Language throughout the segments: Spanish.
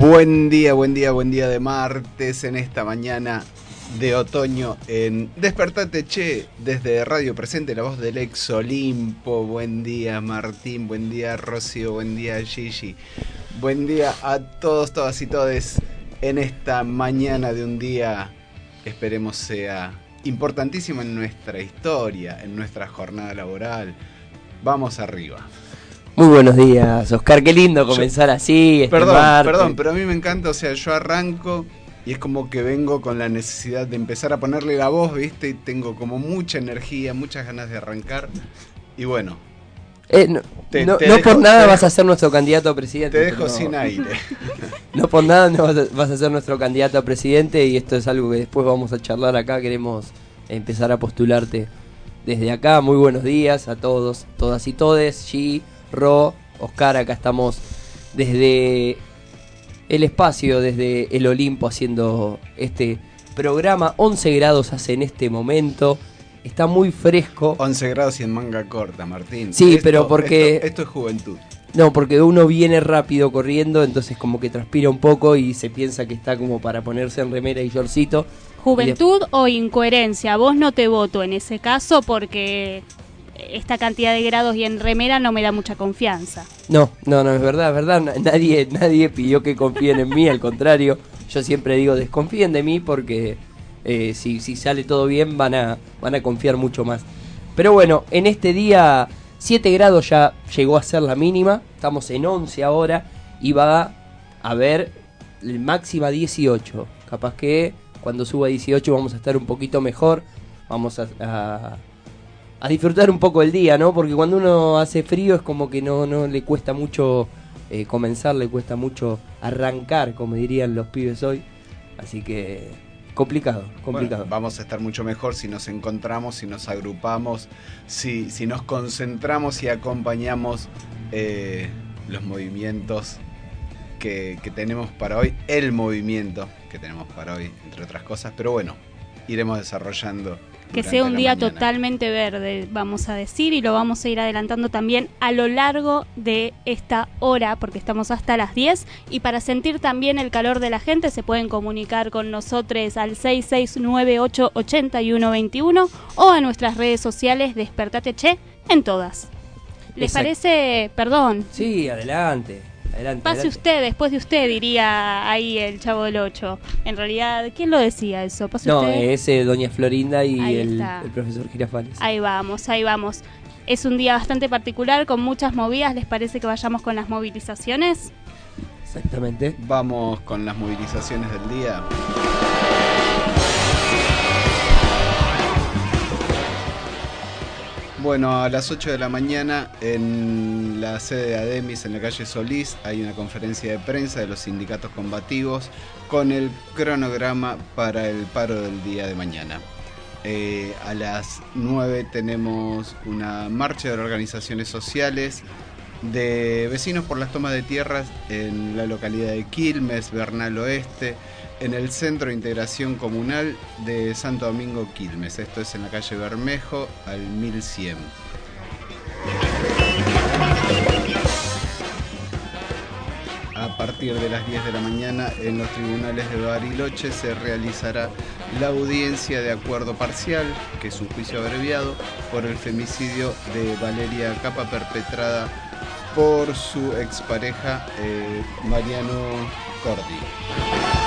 Buen día, buen día, buen día de martes en esta mañana de otoño en Despertate Che desde Radio Presente, la voz del ex Olimpo. Buen día Martín, buen día Rocío, buen día Gigi. Buen día a todos, todas y todes en esta mañana de un día que esperemos sea importantísimo en nuestra historia, en nuestra jornada laboral. Vamos arriba. Muy buenos días, Oscar. Qué lindo comenzar así. Este Perdón, martes. perdón, pero a mí me encanta, o sea, yo arranco y es como que vengo con la necesidad de empezar a ponerle la voz, ¿viste? Y tengo como mucha energía, muchas ganas de arrancar. Y bueno, Eh, no, Te- no- te no dejo- por nada vas a ser nuestro candidato a presidente. te dejo sin aire. No por nada no vas, a, vas a ser nuestro candidato a presidente y esto es algo que después vamos a charlar acá. Queremos empezar a postularte desde acá. Muy buenos días a todos, todas y todes. G, Ro, Oscar, acá estamos desde el espacio, desde el Olimpo haciendo este programa. 11 grados hace en este momento. Está muy fresco. 11 grados y en manga corta, Martín. Sí, pero porque- Esto, esto es juventud. No, porque uno viene rápido corriendo, entonces como que transpira un poco y se piensa que está como para ponerse en remera y shortcito. Juventud o incoherencia. Vos no te voto en ese caso porque esta cantidad de grados y en remera no me da mucha confianza. No, no, no, es verdad, es verdad. na- Nadie, nadie pidió que confíen en mí, al contrario. Yo siempre digo, desconfíen de mí porque eh, si, si sale todo bien van a, van a confiar mucho más. Pero bueno, en este día 7 grados ya llegó a ser la mínima. Estamos en 11 ahora y va a haber máxima 18. Capaz que cuando suba a 18 vamos a estar un poquito mejor. Vamos a, a disfrutar un poco el día, ¿no? Porque cuando uno hace frío es como que no, no le cuesta mucho eh, comenzar, le cuesta mucho arrancar, como dirían los pibes hoy. Así que complicado, complicado. Bueno, vamos a estar mucho mejor si nos encontramos, si nos agrupamos, si, si nos concentramos y acompañamos eh, los movimientos que, que tenemos para hoy, el movimiento que tenemos para hoy, entre otras cosas. Pero bueno, iremos desarrollando. Que sea un día mañana. totalmente verde, vamos a decir, y lo vamos a ir adelantando también a lo largo de esta hora, porque estamos hasta las 10. Y para sentir también el calor de la gente, se pueden comunicar con nosotros al 66988121 o a nuestras redes sociales Despertate Che en todas. ¿Les Exacto. parece? Perdón. Sí, adelante. Adelante Pase adelante. usted, después de usted, diría ahí el chavo del 8. En realidad, ¿quién lo decía eso? Pase No, usted. es eh, Doña Florinda y el profesor Girafales. Ahí vamos, ahí vamos. Es un día bastante particular con muchas movidas. ¿Les parece que vayamos con las movilizaciones? Exactamente. Vamos con las movilizaciones del día. Bueno, a las 8 de la mañana en la sede de Ademis, en la calle Solís, hay una conferencia de prensa de los sindicatos combativos con el cronograma para el paro del día de mañana. Eh, a las 9 tenemos una marcha de organizaciones sociales de vecinos por las tomas de tierras en la localidad de Quilmes, Bernal Oeste, en el Centro de Integración Comunal de Santo Domingo Quilmes. Esto es en la calle Bermejo al 1100. A partir de las 10 de la mañana en los tribunales de Bariloche se realizará la audiencia de acuerdo parcial, que es un juicio abreviado, por el femicidio de Valeria Capa perpetrada por su expareja eh, Mariano Cordi.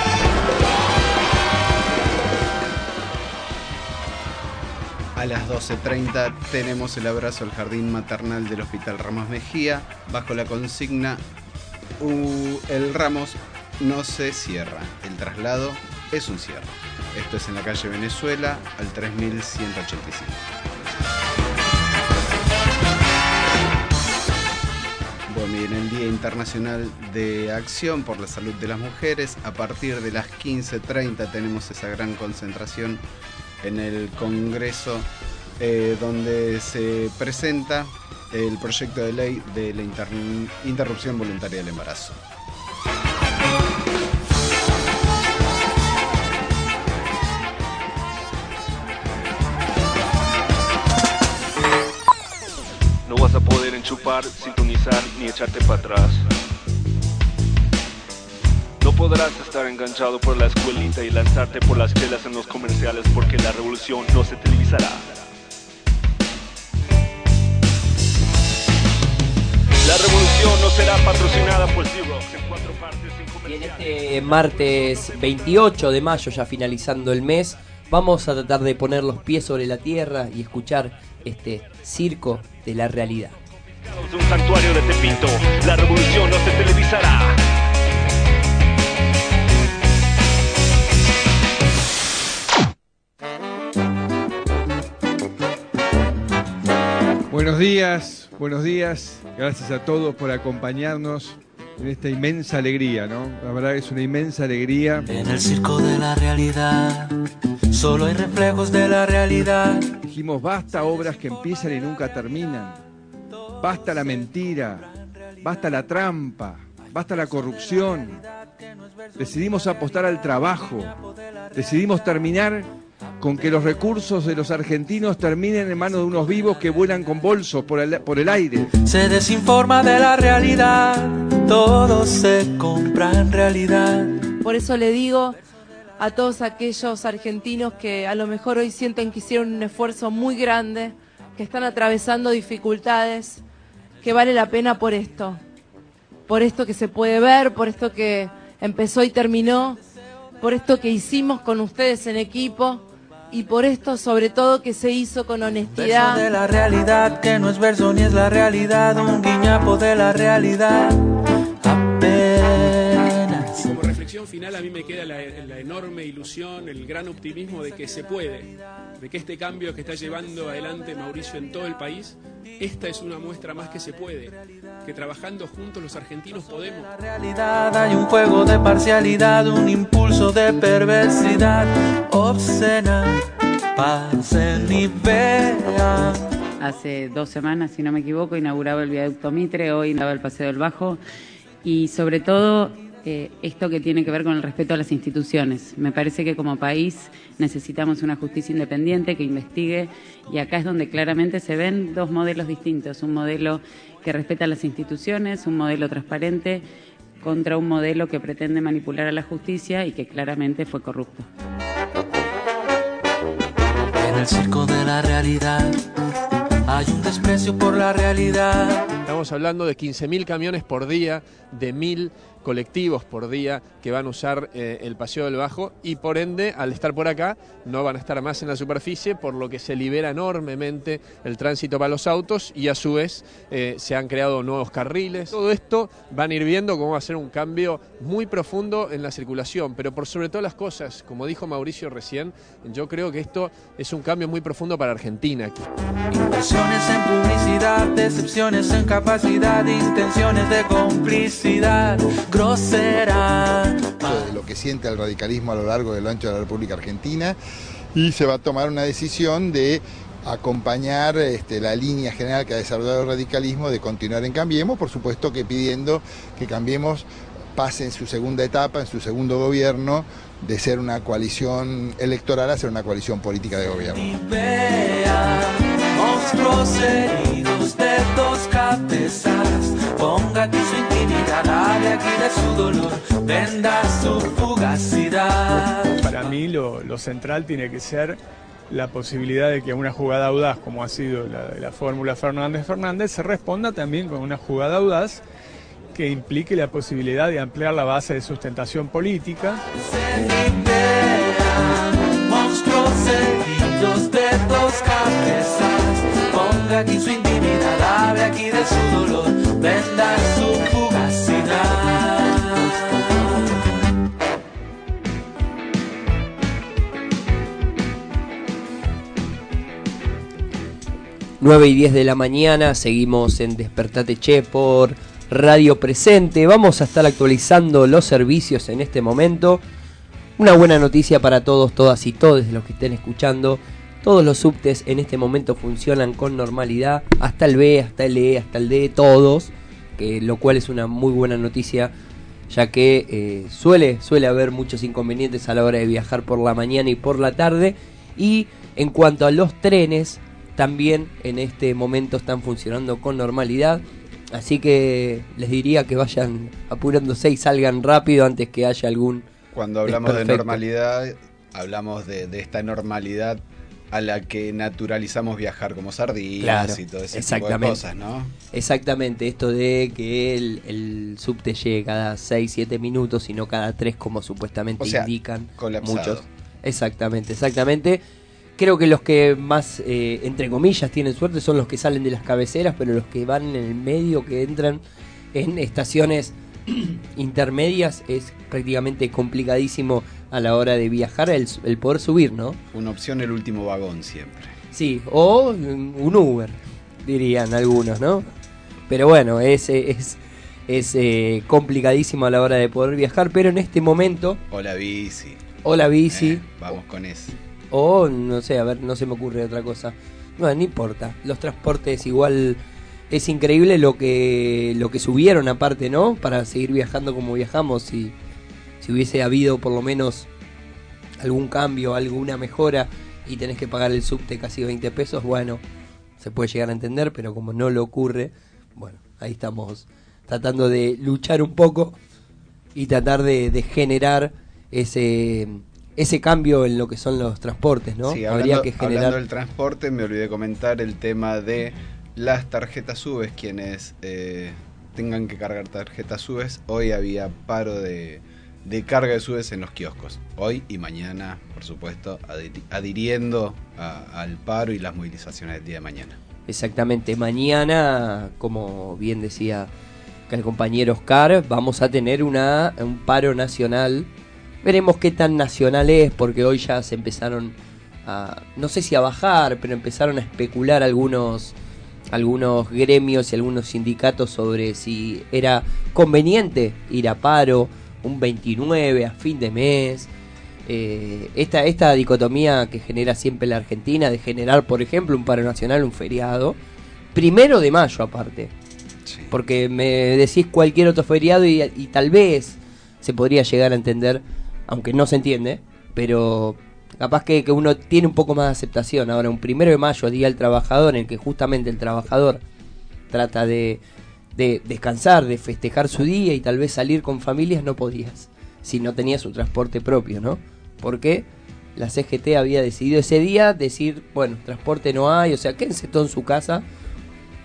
A las 12.30 tenemos el abrazo al jardín maternal del Hospital Ramos Mejía bajo la consigna "U- El Ramos no se cierra, el traslado es un cierre. Esto es en la calle Venezuela al 3185. Bueno, y en el Día Internacional de Acción por la Salud de las Mujeres, a partir de las 15.30 tenemos esa gran concentración en el Congreso eh, donde se presenta el proyecto de ley de la interrupción voluntaria del embarazo. No vas a poder enchupar, sintonizar ni echarte para atrás. No podrás estar enganchado por la escuelita y lanzarte por las chelas en los comerciales porque la revolución no se televisará. La revolución no será patrocinada por Xerox en cuatro partes sin Y en este martes 28 de mayo, ya finalizando el mes, vamos a tratar de poner los pies sobre la tierra y escuchar este circo de la realidad. De un santuario de Tepito, la revolución no se televisará. Buenos días, buenos días. Gracias a todos por acompañarnos en esta inmensa alegría, ¿no? La verdad es una inmensa alegría. En el circo de la realidad, solo hay reflejos de la realidad. Dijimos, basta obras que empiezan y nunca terminan. Basta la mentira, basta la trampa, basta la corrupción. Decidimos apostar al trabajo. Decidimos terminar con que los recursos de los argentinos terminen en manos de unos vivos que vuelan con bolsos por el, por el aire. Se desinforma de la realidad, todo se compra en realidad. Por eso le digo a todos aquellos argentinos que a lo mejor hoy sienten que hicieron un esfuerzo muy grande, que están atravesando dificultades, que vale la pena por esto. Por esto que se puede ver, por esto que empezó y terminó, por esto que hicimos con ustedes en equipo y por esto sobre todo que se hizo con Verso de honestidad. la realidad, que no es verso ni es la realidad, un guiñapo de la realidad. Apenas. Como reflexión final a mí me queda la, la enorme ilusión, el gran optimismo de que se puede, de que este cambio que está llevando adelante Mauricio en todo el país, esta es una muestra más que se puede, que trabajando juntos los argentinos podemos. La realidad hay un juego de parcialidad, un impulso de perversidad obscena. Pasen y vean. Hace dos semanas, si no me equivoco, inauguraba el viaducto Mitre, hoy inauguraba el Paseo del Bajo y sobre todo eh, esto que tiene que ver con el respeto a las instituciones. Me parece que como país necesitamos una justicia independiente que investigue y acá es donde claramente se ven dos modelos distintos, un modelo que respeta las instituciones, un modelo transparente contra un modelo que pretende manipular a la justicia y que claramente fue corrupto. En el circo de la realidad hay un desprecio por la realidad. Estamos hablando de 15.000 camiones por día, de 1.000 colectivos por día que van a usar eh, el Paseo del Bajo y por ende, al estar por acá, no van a estar más en la superficie, por lo que se libera enormemente el tránsito para los autos y a su vez eh, se han creado nuevos carriles. Todo esto van a ir viendo cómo va a ser un cambio muy profundo en la circulación, pero por sobre todas las cosas, como dijo Mauricio recién, yo creo que esto es un cambio muy profundo para Argentina. Inversiones en publicidad, decepciones en capacidad, intenciones de complicidad grosera. de lo que siente el radicalismo a lo largo de lo ancho de la República Argentina y se va a tomar una decisión de acompañar este, la línea general que ha desarrollado el radicalismo de continuar en Cambiemos, por supuesto que pidiendo que Cambiemos pase en su segunda etapa, en su segundo gobierno, de ser una coalición electoral a ser una coalición política de gobierno. Ponga aquí su intimidad, hable aquí de su dolor, venda su fugacidad. Para mí lo, lo central tiene que ser la posibilidad de que una jugada audaz, como ha sido la de la fórmula Fernández-Fernández, se responda también con una jugada audaz que implique la posibilidad de ampliar la base de sustentación política. Monstruos de dos cabezas. Ponga aquí su aquí de su dolor, venda su fugacidad. 9 y 10 de la mañana, seguimos en Despertate Che por Radio Presente. Vamos a estar actualizando los servicios en este momento. Una buena noticia para todos, todas y todos los que estén escuchando. Todos los subtes en este momento funcionan con normalidad, hasta el B, hasta el E, hasta el D, todos, que, lo cual es una muy buena noticia, ya que eh, suele, suele haber muchos inconvenientes a la hora de viajar por la mañana y por la tarde. Y en cuanto a los trenes, también en este momento están funcionando con normalidad. Así que les diría que vayan apurándose y salgan rápido antes que haya algún... Cuando hablamos de normalidad, hablamos de, de esta normalidad a la que naturalizamos viajar como sardinas Claro, y todo ese tipo de exactamente. cosas, ¿no? Exactamente, esto de que el, el subte llegue cada 6, 7 minutos y no cada 3 como supuestamente O sea, indican colapsado. muchos. Exactamente, exactamente. Creo que los que más, eh, entre comillas, tienen suerte son los que salen de las cabeceras, pero los que van en el medio, que entran en estaciones intermedias, es prácticamente complicadísimo a la hora de viajar el, el poder subir, ¿no? Una opción el último vagón siempre. Sí, o un Uber, dirían algunos, ¿no? Pero bueno, es, es, es eh, complicadísimo a la hora de poder viajar, pero en este momento, O la bici. o la bici, Eh, vamos con eso. o no sé, a ver, no se me ocurre otra cosa. No, no importa. Los transportes igual es increíble lo que lo que subieron aparte, ¿no? Para seguir viajando como viajamos y si hubiese habido por lo menos algún cambio, alguna mejora y tenés que pagar el subte casi 20 pesos, bueno, se puede llegar a entender, pero como no lo ocurre, bueno, ahí estamos tratando de luchar un poco y tratar de, de generar ese ese cambio en lo que son los transportes, ¿no? Sí, Habría hablando, que hablando generar del transporte, me olvidé comentar el tema de las tarjetas subes, quienes eh, tengan que cargar tarjetas subes. Hoy había paro de, de carga de subes en los kioscos. Hoy y mañana, por supuesto, adhi- adhiriendo a- al paro y las movilizaciones del día de mañana. Exactamente, mañana, como bien decía el compañero Oscar, vamos a tener una, un paro nacional. Veremos qué tan nacional es, porque hoy ya se empezaron a, no sé si a bajar, pero empezaron a especular algunos, algunos gremios y algunos sindicatos sobre si era conveniente ir a paro un 29 a fin de mes. Eh, esta, esta dicotomía que genera siempre la Argentina de generar, por ejemplo, un paro nacional, un feriado, primero de mayo aparte. Porque me decís cualquier otro feriado y, y tal vez se podría llegar a entender, aunque no se entiende, pero capaz que, que uno tiene un poco más de aceptación. Ahora, un primero de mayo, Día del Trabajador, en el que justamente el trabajador trata de, de descansar, de festejar su día y tal vez salir con familias, no podías, si no tenías su transporte propio, ¿no? Porque la CGT había decidido ese día decir, bueno, transporte no hay, o sea, quédense todo en su casa,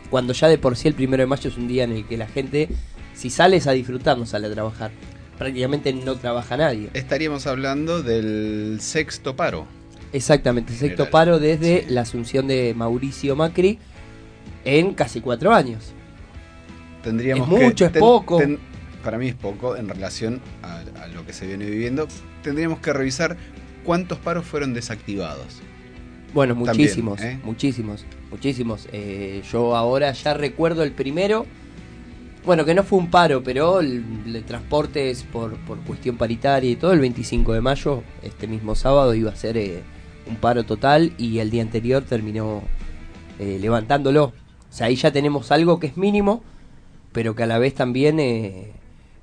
cuando ya de por sí el primero de mayo es un día en el que la gente, si sales a disfrutar, no sale a trabajar. Prácticamente no trabaja nadie. Estaríamos hablando del sexto paro. Exactamente, el sexto paro desde la asunción de Mauricio Macri en casi cuatro años. Tendríamos Es que- mucho, es ten- poco. ten- para mí es poco en relación a, a lo que se viene viviendo. Tendríamos que revisar cuántos paros fueron desactivados. Bueno, También, muchísimos, ¿eh? muchísimos, muchísimos. Eh, yo ahora ya recuerdo el primero, bueno, que no fue un paro, pero el, el transportes por, por cuestión paritaria y todo, el 25 de mayo, este mismo sábado, iba a ser eh, un paro total y el día anterior terminó eh, levantándolo. O sea, ahí ya tenemos algo que es mínimo, pero que a la vez también eh,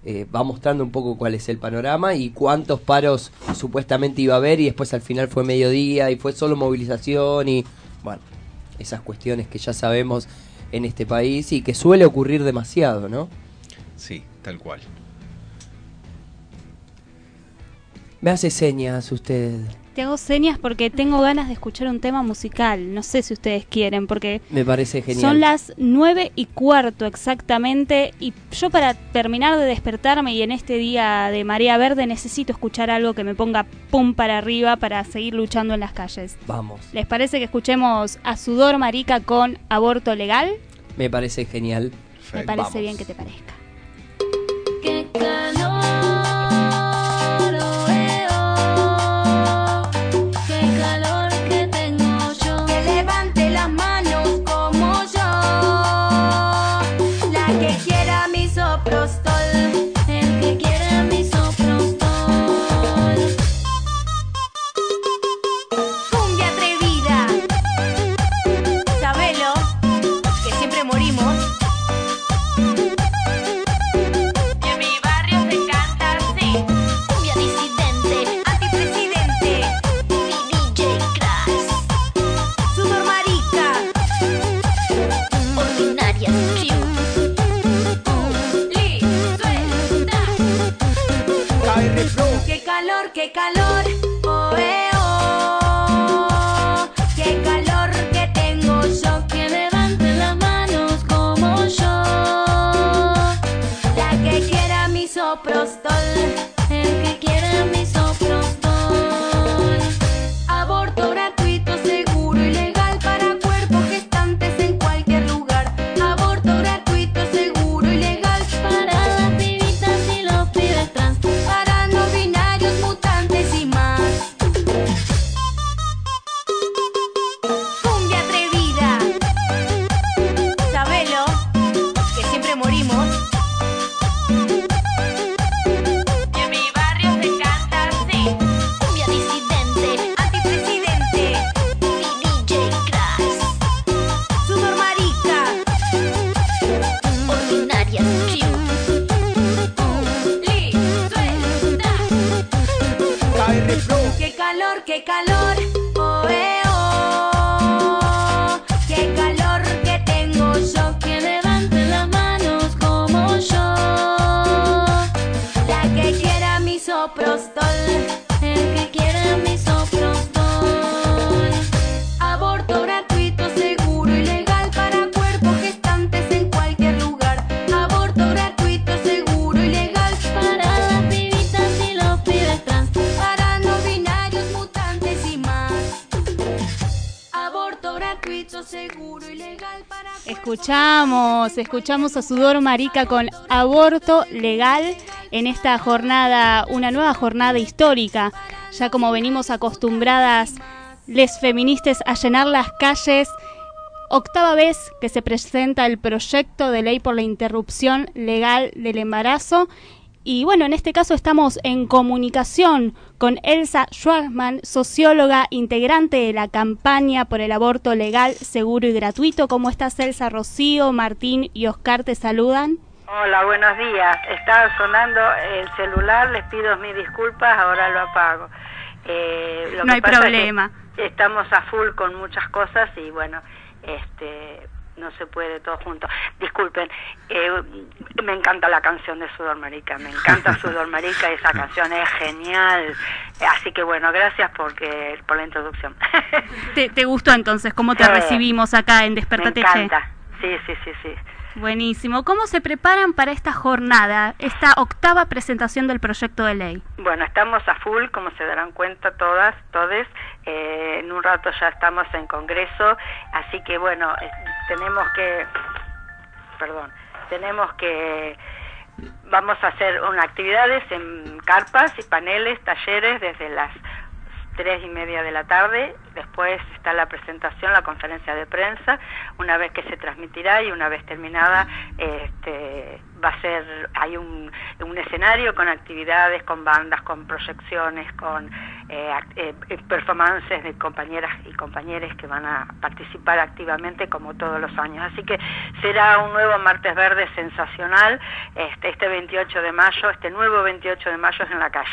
eh, va mostrando un poco cuál es el panorama y cuántos paros supuestamente iba a haber y después al final fue mediodía y fue solo movilización y bueno, esas cuestiones que ya sabemos en este país y que suele ocurrir demasiado, ¿no? Sí, tal cual. Me hace señas usted. Te hago señas porque tengo ganas de escuchar un tema musical. No sé si ustedes quieren, porque Me parece genial. son las nueve y cuarto exactamente. Y yo para terminar de despertarme y en este día de marea verde necesito escuchar algo que me ponga pum para arriba para seguir luchando en las calles. Vamos, ¿Les parece que escuchemos a Sudor Marica con Aborto Legal? me parece genial. Me parece Vamos. bien que te parezca. prosto Escuchamos, a Sudor Marica con aborto legal en esta jornada, una nueva jornada histórica, ya como venimos acostumbradas les feministas a llenar las calles. Octava vez que se presenta el proyecto de ley por la interrupción legal del embarazo. Y bueno, en este caso estamos en comunicación con Elsa Schwartzman, socióloga integrante de la campaña por el aborto legal, seguro y gratuito. ¿Cómo estás, Elsa? Rocío, Martín y Oscar te saludan. Hola, buenos días. Estaba sonando el celular, les pido mis disculpas, ahora lo apago. Eh, lo No que hay pasa es que problema. estamos a full con muchas cosas y bueno, este no se puede todo junto. Disculpen, eh, me encanta la canción de Sudor Marica, me encanta Sudor Marica, esa canción es genial. Así que bueno, gracias porque por la introducción. ¿Te, te gustó entonces cómo te recibimos acá en me Despertate Che? encanta. Sí, sí, sí, sí. Buenísimo. ¿Cómo se preparan para esta jornada, esta octava presentación del proyecto de ley? Bueno, estamos a full, como se darán cuenta todas, todes. Eh, en un rato ya estamos en Congreso, así que bueno, eh, tenemos que, perdón, tenemos que, vamos a hacer unas actividades en carpas y paneles, talleres desde las tres y media de la tarde. Después está la presentación, la conferencia de prensa. Una vez que se transmitirá y una vez terminada, este, va a ser hay un, un escenario con actividades, con bandas, con proyecciones, con eh, eh, eh, performances de compañeras y compañeros que van a participar activamente como todos los años. Así que será un nuevo Martes Verde sensacional este, este 28 de mayo, este nuevo 28 de mayo es en la calle.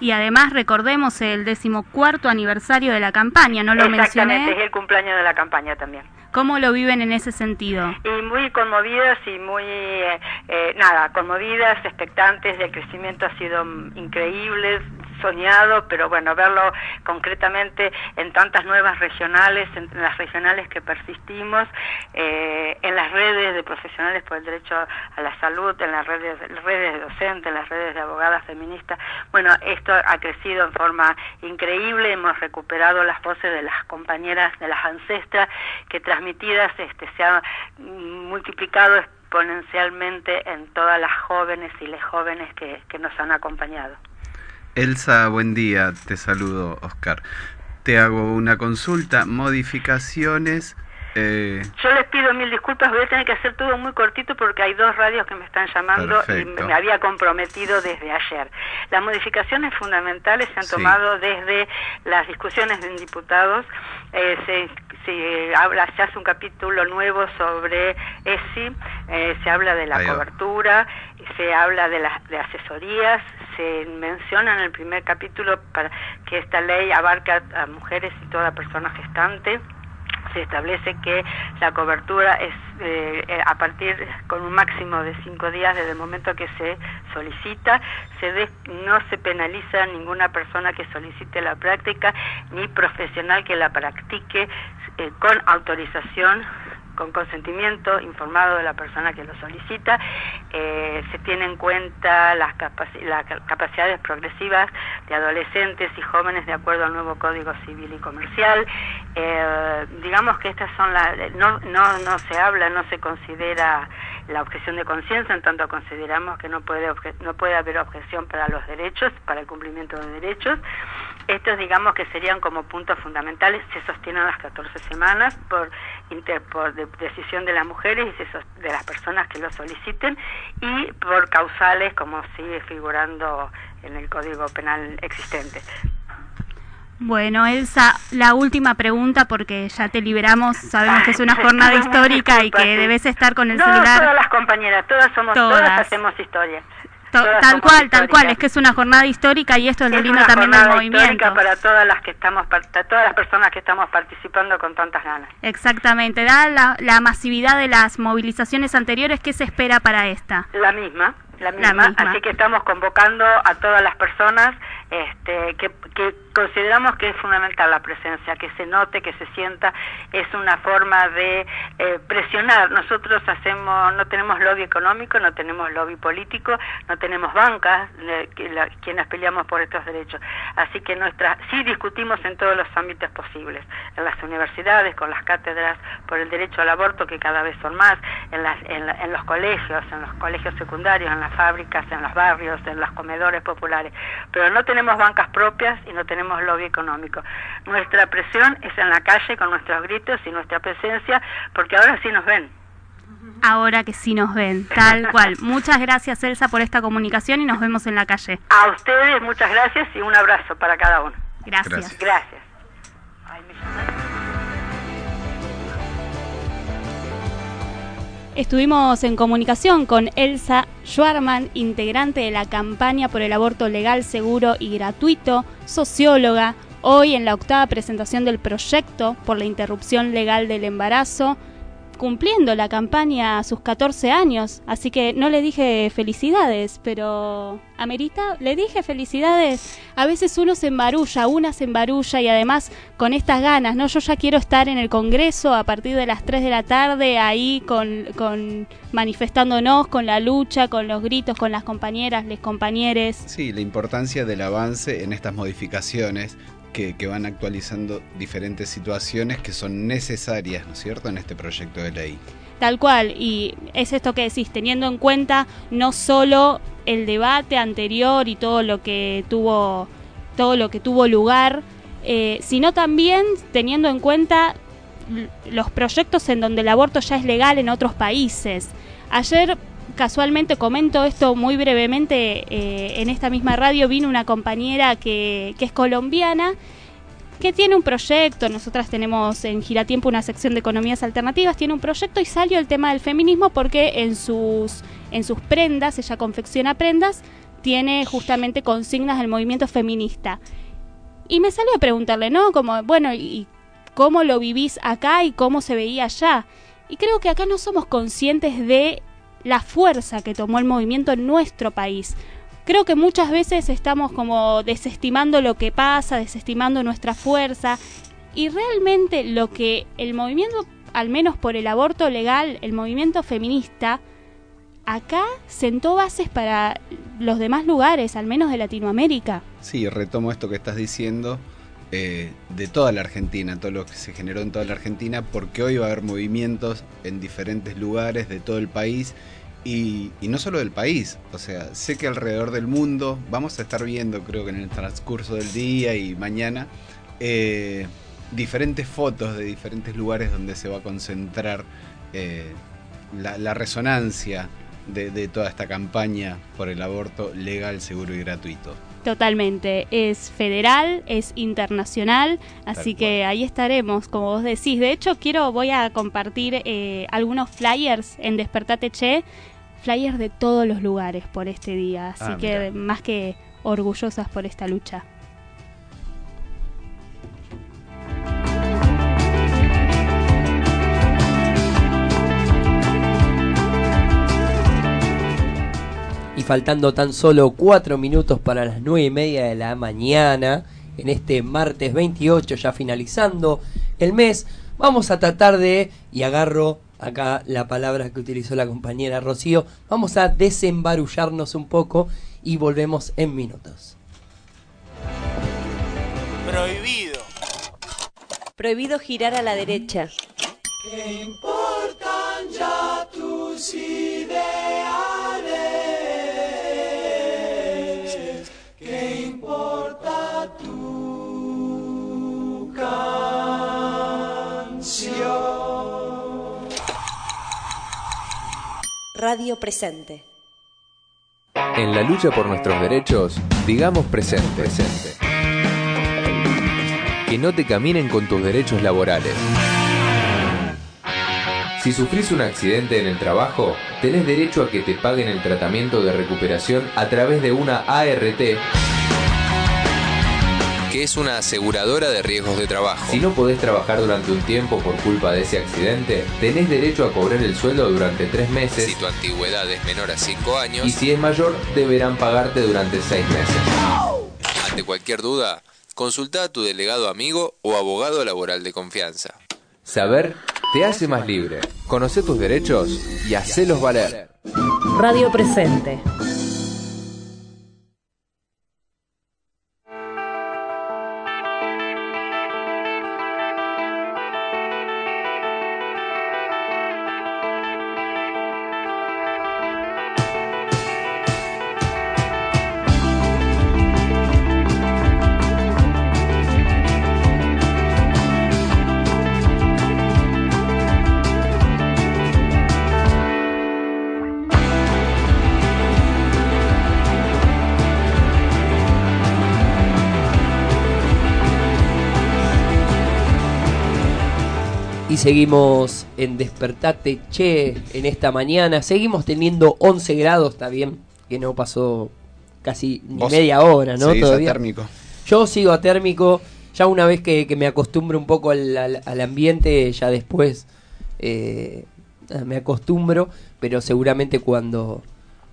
Y además recordemos el decimocuarto aniversario de la campaña, no lo Exactamente, es mencioné. el cumpleaños de la campaña también. ¿Cómo lo viven en ese sentido? Y muy conmovidas y muy, eh, eh, nada, conmovidas, expectantes, el crecimiento ha sido increíble, soñado, pero bueno, verlo concretamente en tantas nuevas regionales, en las regionales que persistimos, eh, en las redes de profesionales por el derecho a la salud, en las redes, redes de docentes, en las redes de abogadas feministas. Bueno, esto ha crecido en forma increíble, hemos recuperado las voces de las compañeras, de las ancestras, que transmitidas este, se han multiplicado exponencialmente en todas las jóvenes y les jóvenes que, que nos han acompañado. Elsa, buen día, te saludo, Oscar. Te hago una consulta, modificaciones. eh, Yo les pido mil disculpas, voy a tener que hacer todo muy cortito porque hay dos radios que me están llamando y me había comprometido desde ayer. Las modificaciones fundamentales se han Sí. tomado desde las discusiones de diputados. Eh, se, se habla, se hace un capítulo nuevo sobre ESI, eh, se habla de la Ahí cobertura, se habla de de asesorías, se menciona en el primer capítulo para que esta ley abarca a mujeres y toda persona gestante. Se establece que la cobertura es eh, eh, a partir con un máximo de cinco días desde el momento que se solicita, se no se penaliza a ninguna persona que solicite la práctica ni profesional que la practique eh, con autorización con consentimiento informado de la persona que lo solicita, eh, se tiene en cuenta las, las ca- capacidades progresivas de adolescentes y jóvenes de acuerdo al nuevo Código Civil y Comercial. Eh, digamos que estas son las... No, no, no se habla, no se considera la objeción de conciencia, en tanto consideramos que no puede, obje- no puede haber objeción para los derechos, para el cumplimiento de derechos. Estos digamos que serían como puntos fundamentales, se sostienen las 14 semanas por, inter- por de- decisión de las mujeres y se de las personas que lo soliciten y por causales como sigue figurando en el Código Penal existente. Bueno, Elsa, la última pregunta porque ya te liberamos. Sabemos que es una jornada histórica y que debes estar con el no, celular. todas las compañeras, todas somos, todas, Todas. hacemos historia. Todas tal cual, tal cual. Es que es una jornada histórica y esto es lo lindo una también del movimiento. para todas las que estamos, par- todas las personas que estamos participando con tantas ganas. Exactamente. Dada la, la masividad de las movilizaciones anteriores, ¿qué se espera para esta? La misma, la La misma. misma. Así que estamos convocando a todas las personas este, que, que consideramos que es fundamental la presencia, que se note, que se sienta. Es una forma de eh, presionar. Nosotros hacemos, no tenemos lobby económico, no tenemos lobby político, no tenemos bancas, eh, quienes peleamos por estos derechos. Así que nuestra, sí discutimos en todos los ámbitos posibles, en las universidades, con las cátedras por el derecho al aborto, que cada vez son más, en, las, en, la- en los colegios, en los colegios secundarios, en las fábricas, en los barrios, en los comedores populares. Pero no tenemos bancas propias y no tenemos lobby económico. Nuestra presión es en la calle con nuestros gritos y nuestra presencia, porque ahora sí nos ven. Ahora que sí nos ven, tal cual. Muchas gracias, Elsa, por esta comunicación y nos vemos en la calle. A ustedes muchas gracias y un abrazo para cada uno. Gracias. Gracias. Estuvimos en comunicación con Elsa Schwarman, integrante de la campaña por el aborto legal, seguro y gratuito, socióloga, hoy en la octava presentación del proyecto por la interrupción legal del embarazo, cumpliendo la campaña a sus 14 años. Así que no le dije felicidades, pero amerita, le dije felicidades. A veces uno se embarulla, una se embarulla y además con estas ganas, ¿no? Yo ya quiero estar en el Congreso a partir de las 3 de la tarde ahí con, con manifestándonos, con la lucha, con los gritos, con las compañeras, les compañeres. Sí, la importancia del avance en estas modificaciones que, van actualizando diferentes situaciones que son necesarias, ¿no es cierto?, en este proyecto de ley. Tal cual, y es esto que decís, teniendo en cuenta no solo el debate anterior y todo lo que tuvo, todo lo que tuvo lugar, eh, sino también teniendo en cuenta los proyectos en donde el aborto ya es legal en otros países. Ayer casualmente comento esto muy brevemente eh, en esta misma radio vino una compañera que, es colombiana que tiene un proyecto, nosotras tenemos en Giratiempo una sección de economías alternativas, tiene un proyecto y salió el tema del feminismo porque en sus, en sus prendas, ella confecciona prendas, tiene justamente consignas del movimiento feminista. Y me salió a preguntarle, ¿no? Como, bueno, ¿y cómo lo vivís acá y cómo se veía allá? Y creo que acá no somos conscientes de la fuerza que tomó el movimiento en nuestro país. Creo que muchas veces estamos como desestimando lo que pasa, desestimando nuestra fuerza y realmente lo que el movimiento, al menos por el aborto legal, el movimiento feminista, acá sentó bases para los demás lugares, al menos de Latinoamérica. Sí, retomo esto que estás diciendo eh, de toda la Argentina, todo lo que se generó en toda la Argentina, porque hoy va a haber movimientos en diferentes lugares de todo el país y, y no solo del país, o sea, sé que alrededor del mundo vamos a estar viendo, creo que en el transcurso del día y mañana, eh, diferentes fotos de diferentes lugares donde se va a concentrar eh, la, la resonancia de, de toda esta campaña por el aborto legal, seguro y gratuito. Totalmente, es federal, es internacional, así que ahí estaremos, como vos decís. De hecho, quiero, voy a compartir eh, algunos flyers en Despertate Che, flyers de todos los lugares por este día, así ah, que más que orgullosas por esta lucha. Y faltando tan solo cuatro minutos para las nueve y media de la mañana, en este martes 28, ya finalizando el mes, vamos a tratar de, y agarro acá la palabra que utilizó la compañera Rocío, vamos a desembarullarnos un poco y volvemos en minutos. Prohibido. Prohibido girar a la derecha. ¿Qué importan ya tus? Radio presente. En la lucha por nuestros derechos, digamos presente. Que no te caminen con tus derechos laborales. Si sufrís un accidente en el trabajo, tenés derecho a que te paguen el tratamiento de recuperación a través de una ART, que es una aseguradora de riesgos de trabajo. Si no podés trabajar durante un tiempo por culpa de ese accidente, tenés derecho a cobrar el sueldo durante tres meses. Si tu antigüedad es menor a cinco años. Y si es mayor, deberán pagarte durante seis meses. Ante cualquier duda, consulta a tu delegado amigo o abogado laboral de confianza. Saber te hace más libre. Conoce tus derechos y hacelos valer. Radio presente. Y seguimos en Despertate Che en esta mañana. Seguimos teniendo 11 grados, está bien, que no pasó casi ni media hora, ¿no? Todavía. atérmico. Yo sigo atérmico. Ya una vez que, que me acostumbro un poco al, al- al ambiente, ya después eh, me acostumbro. Pero seguramente cuando,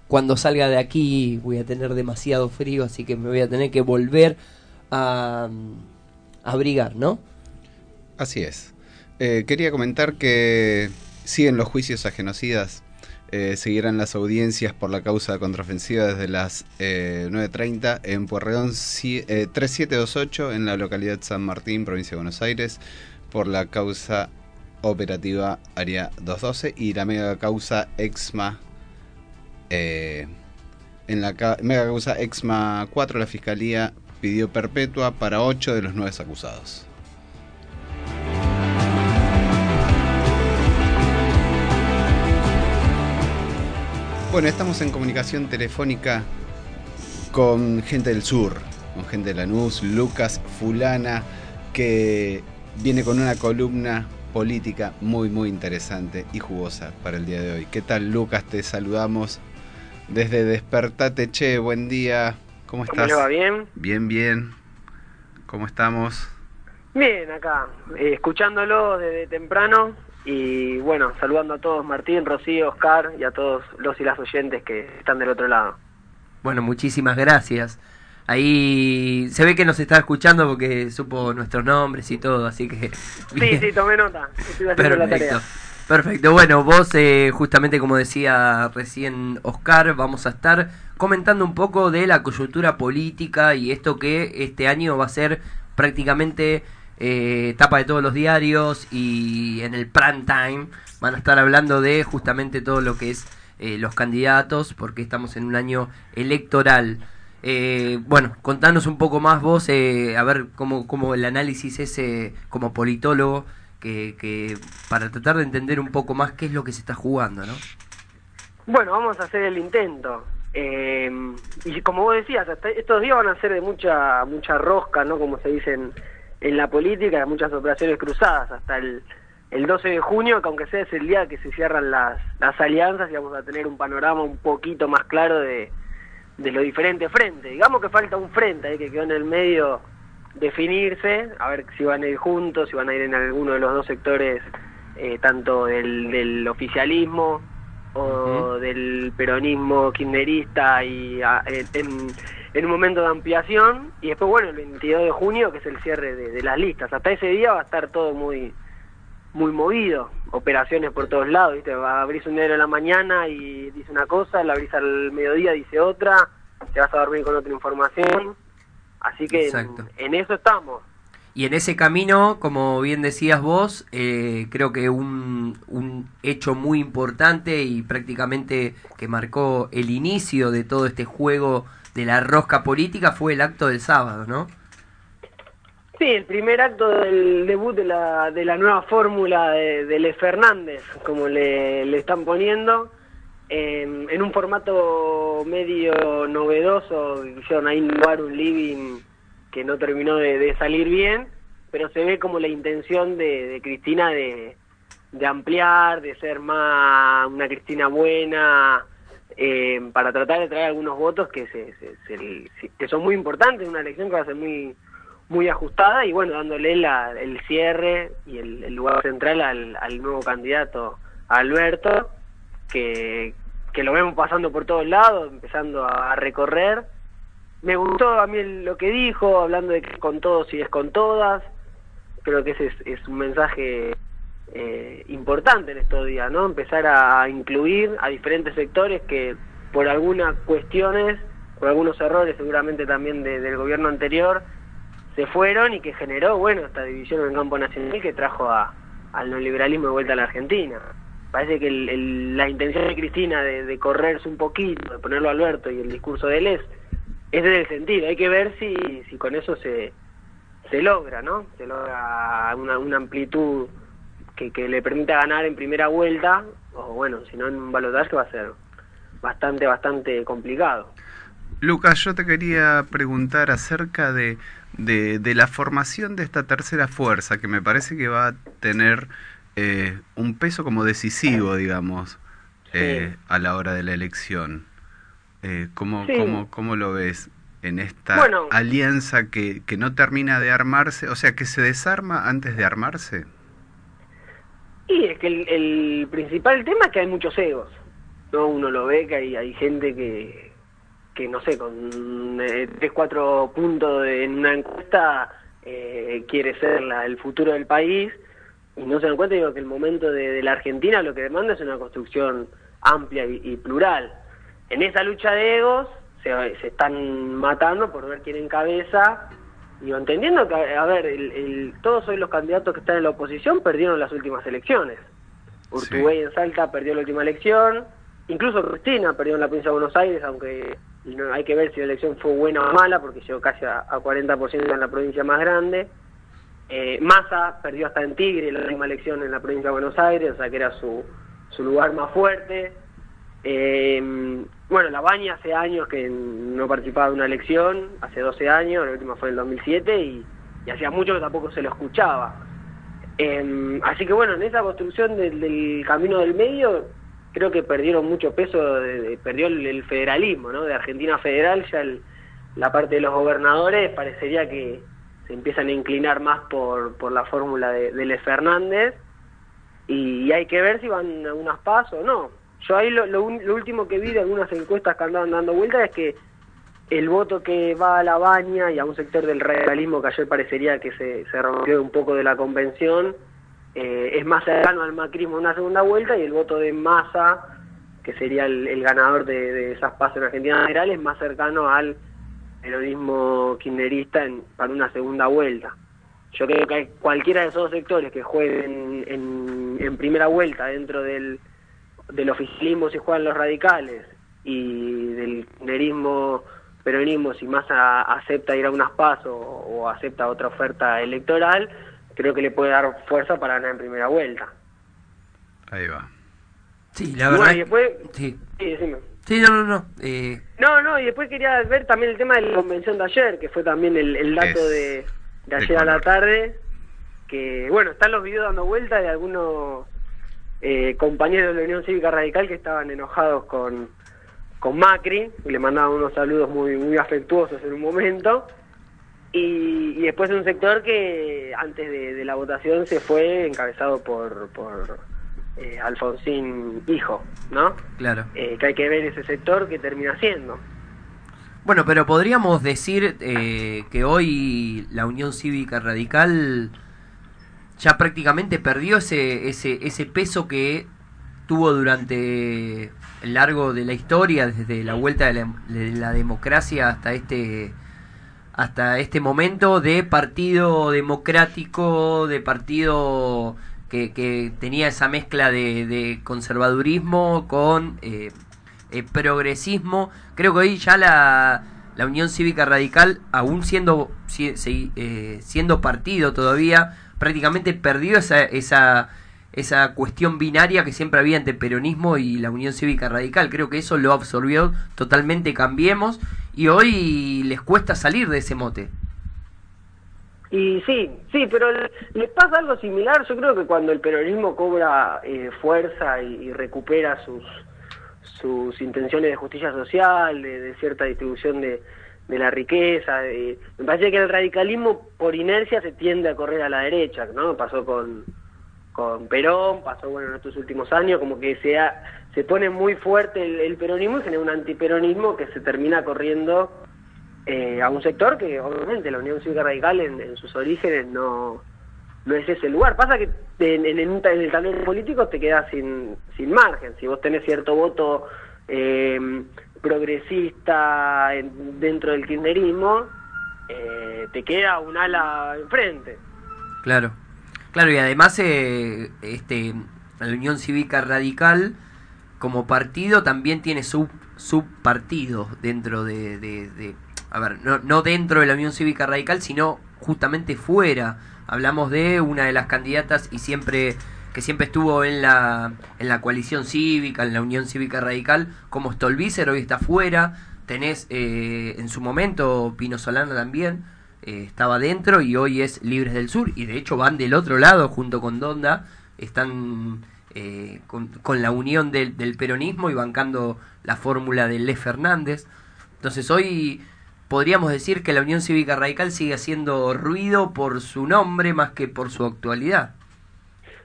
cuando salga de aquí voy a tener demasiado frío, así que me voy a tener que volver a, a abrigar, ¿no? Así es. Eh, quería comentar que siguen los juicios a genocidas. Eh, seguirán las audiencias por la causa contraofensiva desde las eh, 9.30 en Puerredón eh, 3728 en la localidad San Martín, provincia de Buenos Aires, por la causa operativa Área 212 y la mega causa EXMA. eh, en la mega causa EXMA 4 la Fiscalía pidió perpetua para 8 de los 9 acusados. Bueno, estamos en comunicación telefónica con gente del sur, con gente de Lanús, Lucas Fulana, que viene con una columna política muy, muy interesante y jugosa para el día de hoy. ¿Qué tal, Lucas? Te saludamos desde Despertate Che. Buen día. ¿Cómo ¿Cómo estás? le va? ¿Bien? Bien, bien. ¿Cómo estamos? Bien, acá, eh, escuchándolo desde temprano y bueno, saludando a todos, Martín, Rocío, Oscar y a todos los y las oyentes que están del otro lado. Bueno, muchísimas gracias. Ahí se ve que nos está escuchando porque supo nuestros nombres y todo, así que... Sí, sí, tomé nota, estoy haciendo la Perfecto. tarea. Perfecto. Bueno, vos, eh, justamente como decía recién Oscar, vamos a estar comentando un poco de la coyuntura política y esto que este año va a ser prácticamente eh, tapa de todos los diarios y en el prime time van a estar hablando de justamente todo lo que es eh, los candidatos porque estamos en un año electoral. Eh, bueno, contanos un poco más vos, eh, a ver cómo, cómo el análisis ese como politólogo, que, que para tratar de entender un poco más qué es lo que se está jugando, ¿no? Bueno, vamos a hacer el intento. Eh, y como vos decías, estos días van a ser de mucha mucha rosca, ¿no? Como se dice en, en la política, muchas operaciones cruzadas, hasta el, el 12 de junio, que aunque sea es el día que se cierran las, las alianzas y vamos a tener un panorama un poquito más claro de, de los diferentes frentes. Digamos que falta un frente ahí que quedó en el medio definirse, a ver si van a ir juntos, si van a ir en alguno de los dos sectores, eh, tanto del, del oficialismo o del peronismo kirchnerista y a- en, en- en un momento de ampliación y después bueno el 22 de junio que es el cierre de, de las listas. Hasta ese día va a estar todo muy muy movido operaciones por todos lados viste va a abrirse un diario en la mañana y dice una cosa la abrís al mediodía dice otra te vas a dormir con otra información. Así que en, en eso estamos. Y en ese camino, como bien decías vos, eh, creo que un, un hecho muy importante y prácticamente que marcó el inicio de todo este juego de la rosca política fue el acto del sábado, ¿no? Sí, el primer acto del debut de la, de la nueva fórmula de, Le Fernández, como le, le están poniendo, en, un formato medio novedoso, hicieron ahí innovar un living que no terminó de, de salir bien, pero se ve como la intención de, de Cristina de, de ampliar, de ser más una Cristina buena, eh, para tratar de traer algunos votos que, se, se- se- que son muy importantes en una elección que va a ser muy muy ajustada y bueno, dándole la- el cierre y el, lugar central al, al nuevo candidato, Alberto, que, que lo vemos pasando por todos lados, empezando a, recorrer. Me gustó a mí lo que dijo, hablando de que es con todos y es con todas. Creo que ese es, es un mensaje eh, importante en estos días, ¿no? Empezar a incluir a diferentes sectores que por algunas cuestiones, por algunos errores seguramente también de- del gobierno anterior, se fueron y que generó, bueno, esta división en el campo nacional que trajo a, al neoliberalismo de vuelta a la Argentina. Parece que el- la intención de Cristina de, correrse un poquito, de ponerlo a Alberto y el discurso de él es, es el sentido. Hay que ver si, con eso se, se logra, ¿no? Se logra una amplitud que, que le permita ganar en primera vuelta, o bueno, si no en un balotaje va a ser bastante, bastante complicado. Lucas, yo te quería preguntar acerca de, de, de la formación de esta tercera fuerza, que me parece que va a tener eh, un peso como decisivo, digamos, eh, a la hora de la elección. Eh, ¿cómo, Sí. cómo, cómo lo ves en esta Bueno. alianza que, que no termina de armarse, o sea, que se desarma antes de armarse? Y es que el, principal tema es que hay muchos egos. ¿no? Uno lo ve que hay, hay gente que, que, no sé, con eh, tres, cuatro puntos de- en una encuesta eh, quiere ser la- el futuro del país y no se dan cuenta digo, que el momento de, la Argentina lo que demanda es una construcción amplia y, y plural. En esa lucha de egos se, se están matando por ver quién encabeza Digo, entendiendo que, a ver, el, el- todos hoy los candidatos que están en la oposición perdieron las últimas elecciones. Urtubey en Salta perdió la última elección, incluso Cristina perdió en la provincia de Buenos Aires, aunque no, hay que ver si la elección fue buena o mala, porque llegó casi a, a 40% en la provincia más grande. Eh, Massa perdió hasta en Tigre la última elección en la provincia de Buenos Aires, o sea que era su, su lugar más fuerte. Eh, bueno, la Baña hace años que no participaba de una elección, hace 12 años, la última fue en el 2007 y, y hacía mucho que tampoco se lo escuchaba. Eh, así que bueno, en esa construcción del, del camino del medio creo que perdieron mucho peso, de- perdió el, federalismo, ¿no? De Argentina Federal ya el- la parte de los gobernadores parecería que se empiezan a inclinar más por, por la fórmula de, de Les Fernández y hay que ver si van a unas pasos o no. Yo ahí lo, lo lo último que vi de algunas encuestas que andaban dando vueltas es que el voto que va a la baña y a un sector del radicalismo que ayer parecería que se, rompió un poco de la convención, eh, es más cercano al macrismo en una segunda vuelta y el voto de Massa, que sería el, ganador de, esas pasos en Argentina General, es más cercano al peronismo kirchnerista en- para una segunda vuelta. Yo creo que cualquiera de esos sectores que jueguen en, en primera vuelta dentro del, del oficialismo si juegan los radicales y del kirchnerismo, peronismo si más acepta ir a unas pasos o, o acepta otra oferta electoral, creo que le puede dar fuerza para ganar en primera vuelta. Ahí va. Sí, la verdad. bueno, y después... Sí. Sí, decime. Sí, no, no, no. Eh, No, no, y después quería ver también el tema de la convención de ayer, que fue también el, el dato Es de, de de ayer a la tarde, que bueno, están los videos dando vuelta de algunos eh, compañeros de la Unión Cívica Radical que estaban enojados con, con Macri, le mandaban unos saludos muy, muy afectuosos en un momento, y, y después de un sector que antes de, de la votación se fue encabezado por, por, eh, Alfonsín hijo, ¿no? Claro. Eh, que hay que ver ese sector que termina siendo. Bueno, pero podríamos decir eh, que hoy la Unión Cívica Radical ya prácticamente perdió ese, ese, ese peso que tuvo durante el largo de la historia, desde la vuelta de la, de la democracia hasta este hasta este momento de partido democrático, de partido que, que tenía esa mezcla de, de conservadurismo con eh, eh, progresismo. Creo que hoy ya la, la Unión Cívica Radical, aún siendo, si- si- eh, siendo partido todavía, prácticamente perdió esa, esa, esa cuestión binaria que siempre había entre peronismo y la Unión Cívica Radical. Creo que eso lo absorbió totalmente Cambiemos y hoy les cuesta salir de ese mote. Y sí, sí, pero le- les pasa algo similar. Yo creo que cuando el peronismo cobra eh, fuerza y, recupera sus sus intenciones de justicia social, de cierta distribución de, de la riqueza, de- me parece que el radicalismo por inercia se tiende a correr a la derecha, ¿no? Pasó con con Perón, pasó bueno en estos últimos años, como que se, se pone muy fuerte el, peronismo y genera un antiperonismo que se termina corriendo eh, a un sector que obviamente la Unión Cívica Radical en, sus orígenes no, no es ese lugar. Pasa que en, en, en el tablero político te quedas sin, sin margen. Si vos tenés cierto voto eh, progresista en- dentro del kirchnerismo, eh, te queda un ala enfrente. Claro, claro, y además eh, este, la Unión Cívica Radical como partido también tiene sub subpartidos dentro de, de- de- a ver, no, no dentro de la Unión Cívica Radical, sino justamente fuera. Hablamos de una de las candidatas y siempre que siempre estuvo en la en la coalición cívica, en la Unión Cívica Radical, como Stolbizer hoy está fuera. Tenés eh, en su momento Pino Solana también eh, estaba dentro y hoy es Libres del Sur y de hecho van del otro lado junto con Donda, están eh, con, con la unión del, del peronismo y bancando la fórmula de Le Fernández. Entonces hoy podríamos decir que la Unión Cívica Radical sigue haciendo ruido por su nombre más que por su actualidad.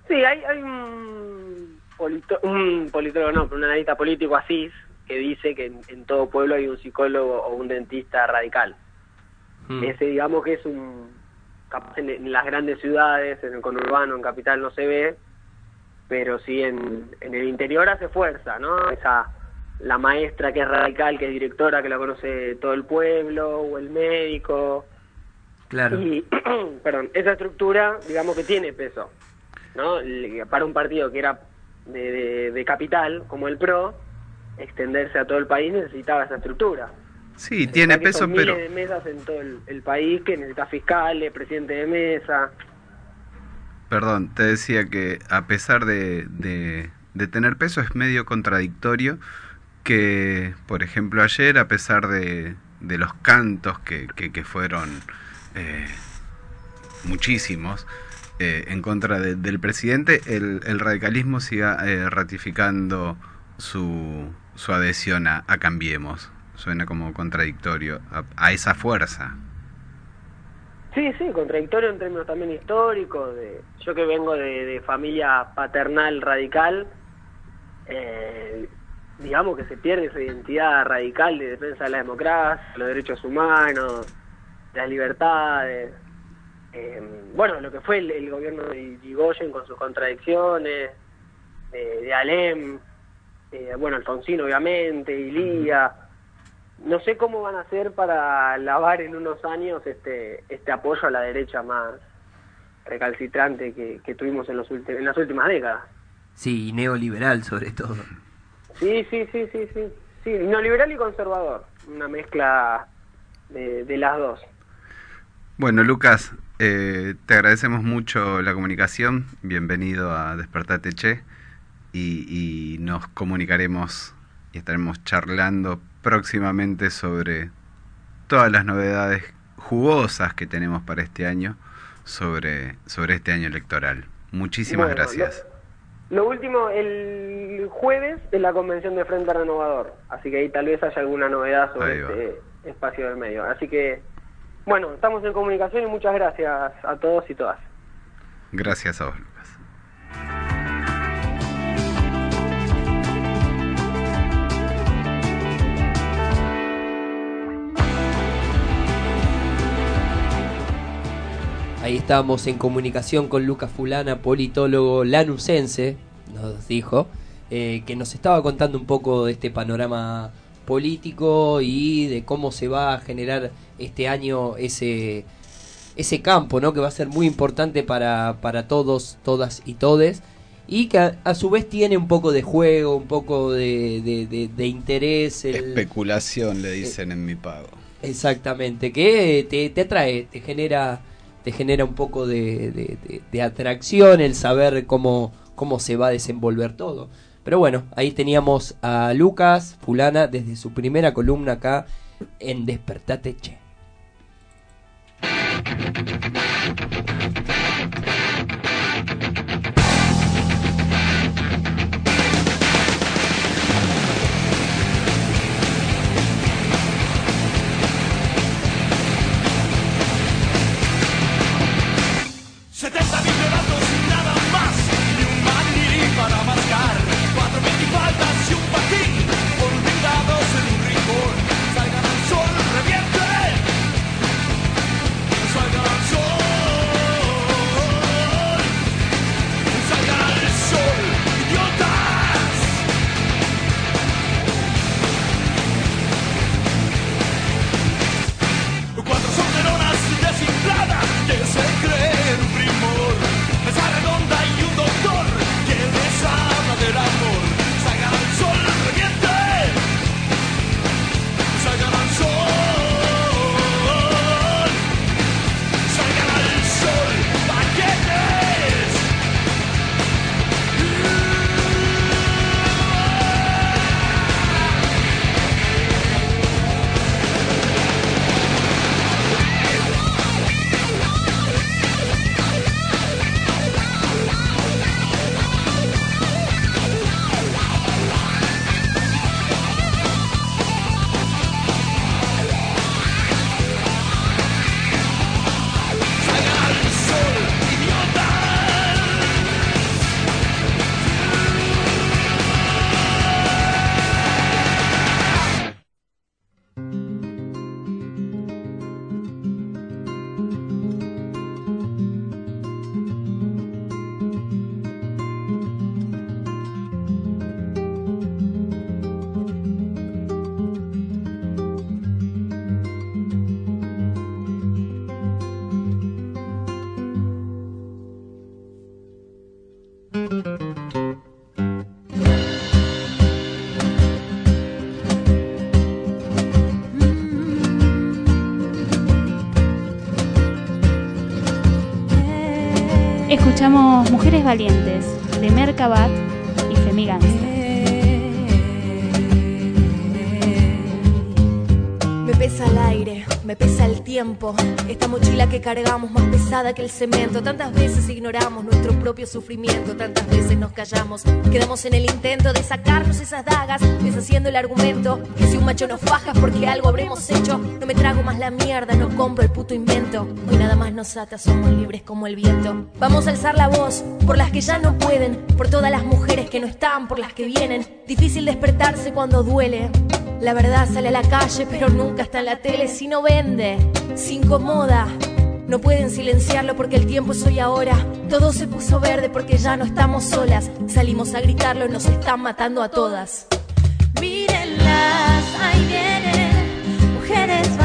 Sí, hay, hay un, polito- un politólogo, no, un analista político así que dice que en, en todo pueblo hay un psicólogo o un dentista radical. Mm. Ese, digamos que es un. capaz en, en las grandes ciudades, en el conurbano, en capital no se ve, pero sí en, en el interior hace fuerza, ¿no? Esa. La maestra que es radical, que es directora, que la conoce todo el pueblo, o el médico. Claro. Y, perdón, esa estructura, digamos que tiene peso, ¿no? Para un partido que era de, de- de capital, como el PRO, extenderse a todo el país necesitaba esa estructura. Sí, tiene peso, son pero miles de mesas en todo el, el país que necesita fiscales, presidente de mesa. Perdón, te decía que a pesar de, de- de tener peso es medio contradictorio que, por ejemplo, ayer, a pesar de, de los cantos que, que- que fueron eh, muchísimos eh, en contra de- del presidente, el, el radicalismo siga eh, ratificando su, su adhesión a, a Cambiemos. Suena como contradictorio a, a esa fuerza. Sí, sí, contradictorio en términos también históricos. De, yo que vengo de, familia paternal radical, eh, digamos que se pierde esa identidad radical de defensa de la democracia, los derechos humanos, las libertades. Eh, bueno, lo que fue el, el gobierno de Yigoyen con sus contradicciones, de, de Alem, eh, bueno, Alfonsín obviamente, Ilía. No sé cómo van a hacer para lavar en unos años este este apoyo a la derecha más recalcitrante que, que tuvimos en, los en las últimas décadas. Sí, y neoliberal sobre todo. Sí, sí, sí, sí, sí. Sí, neoliberal y conservador. Una mezcla de, de las dos. Bueno, Lucas, eh, te agradecemos mucho la comunicación. Bienvenido a Despertate Che. Y, y nos comunicaremos y estaremos charlando próximamente sobre todas las novedades jugosas que tenemos para este año sobre, sobre este año electoral. Muchísimas Bueno, gracias. Lo último, el jueves es la convención de Frente Renovador, así que ahí tal vez haya alguna novedad sobre este espacio del medio. Así que, bueno, estamos en comunicación y muchas gracias a todos y todas. Gracias a vos, Lucas. Ahí estamos en comunicación con Lucas Fulana, politólogo lanusense, nos dijo, eh, que nos estaba contando un poco de este panorama político y de cómo se va a generar este año ese ese campo, ¿no? Que va a ser muy importante para, para todos, todas y todes. Y que a, a su vez tiene un poco de juego, un poco de, de- de- de interés. el- Especulación, le dicen en mi pago. Exactamente, que te, te atrae, te genera, te genera un poco de atracción el saber cómo, cómo se va a desenvolver todo. Pero bueno, ahí teníamos a Lucas Fulana desde su primera columna acá en Despertate Che. Mujeres Valientes de Mercabat y Femigangsta. Me pesa el tiempo. Esta mochila que cargamos más pesada que el cemento. Tantas veces ignoramos nuestro propio sufrimiento, tantas veces nos callamos. Quedamos en el intento de sacarnos esas dagas, deshaciendo el argumento que si un macho nos faja porque algo habremos hecho. No me trago más la mierda, no compro el puto invento. Hoy nada más nos ata, somos libres como el viento. Vamos a alzar la voz por las que ya no pueden, por todas las mujeres que no están, por las que vienen. Difícil despertarse cuando duele. La verdad sale a la calle, pero nunca está en la tele. Si no vende, se incomoda. No pueden silenciarlo porque el tiempo es hoy ahora. Todo se puso verde porque ya no estamos solas. Salimos a gritarlo, nos están matando a todas. Mírenlas, ahí vienen, mujeres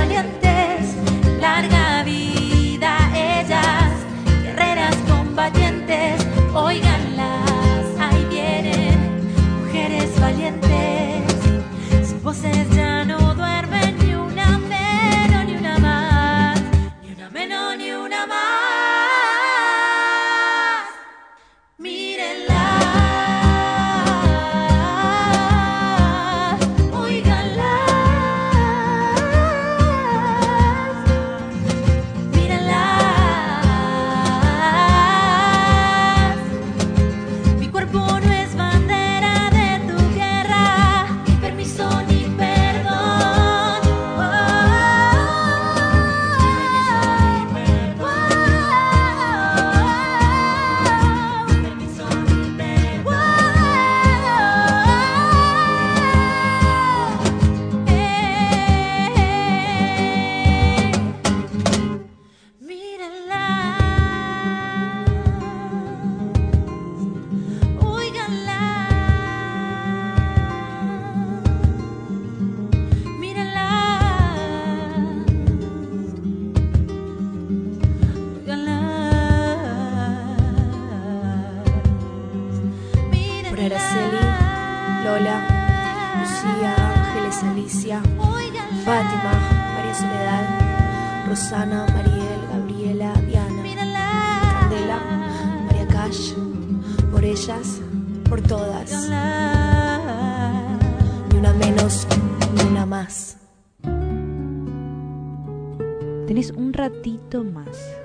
más.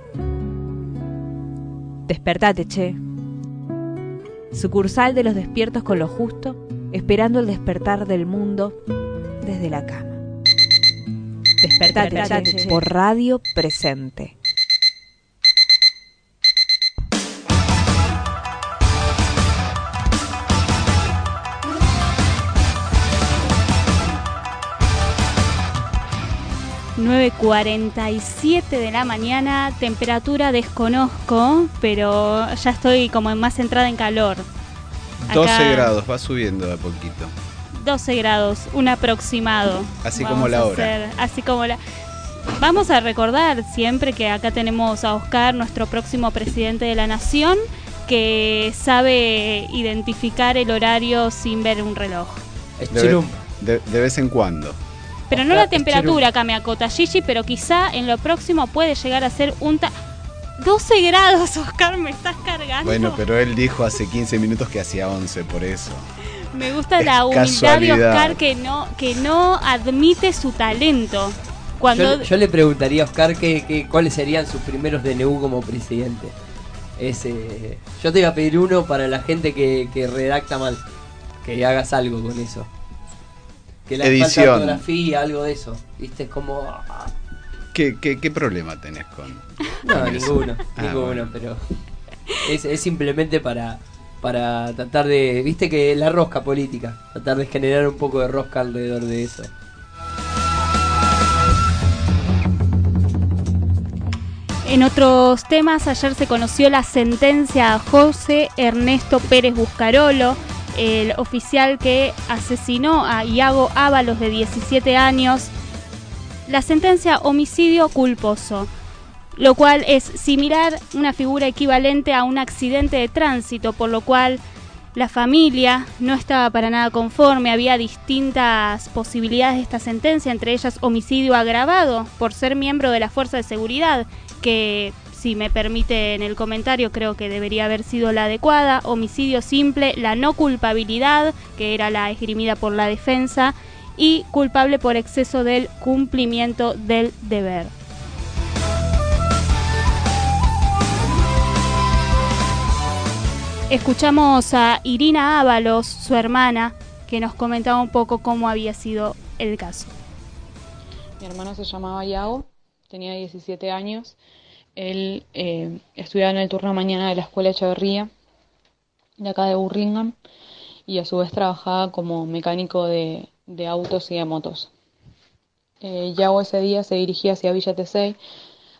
Despertate, che. Sucursal de los despiertos con lo justo, esperando el despertar del mundo desde la cama. Despertate, Despertate, che. por radio presente. ...9.47 de la mañana, temperatura desconozco, pero ya estoy como más entrada en calor. 12 Acá, grados, va subiendo de a poquito. 12 grados, un aproximado. Así Vamos como la hora. hacer- así como la... Vamos a recordar siempre que acá tenemos a Oscar, nuestro próximo presidente de la nación, que sabe identificar el horario sin ver un reloj. De, de- de vez en cuando. Pero no la temperatura acá me acota Gigi, pero quizá en lo próximo puede llegar a ser un... ta- 12 grados, Oscar, me estás cargando. Bueno, pero él dijo hace 15 minutos que hacía 11, por eso. Me gusta Es la humildad de. Oscar que no, que no admite su talento. Cuando Yo, yo le preguntaría a Oscar que, que- cuáles serían sus primeros DNU como presidente. Ese, yo te iba a pedir uno para la gente que, que redacta mal. Que hagas algo con eso. Que le falta Edición. ortografía, algo de eso. ¿Viste? Es como. ah, ¿Qué, qué, qué problema tenés con.? No, con ninguno, Ah, ninguno, bueno. pero es, es simplemente para, para tratar de, viste que la rosca política, tratar de generar un poco de rosca alrededor de eso. En otros temas, ayer se conoció la sentencia a José Ernesto Pérez Buscarolo, el oficial que asesinó a Iago Ábalos de 17 años. La sentencia homicidio culposo, lo cual es similar, una figura equivalente a un accidente de tránsito, por lo cual la familia no estaba para nada conforme, había distintas posibilidades de esta sentencia, entre ellas homicidio agravado por ser miembro de la fuerza de seguridad, que si me permiten el comentario creo que debería haber sido la adecuada, homicidio simple, la no culpabilidad, que era la esgrimida por la defensa, y culpable por exceso del cumplimiento del deber. Escuchamos a Irina Ábalos, su hermana, que nos comentaba un poco cómo había sido el caso. Mi hermano se llamaba Iago, tenía 17 años. Él eh, estudiaba en el turno mañana de la escuela Echeverría, de acá de Burlingame, y a su vez trabajaba como mecánico de, de autos y de motos. Eh, Iago ese día se dirigía hacia Villa Tesey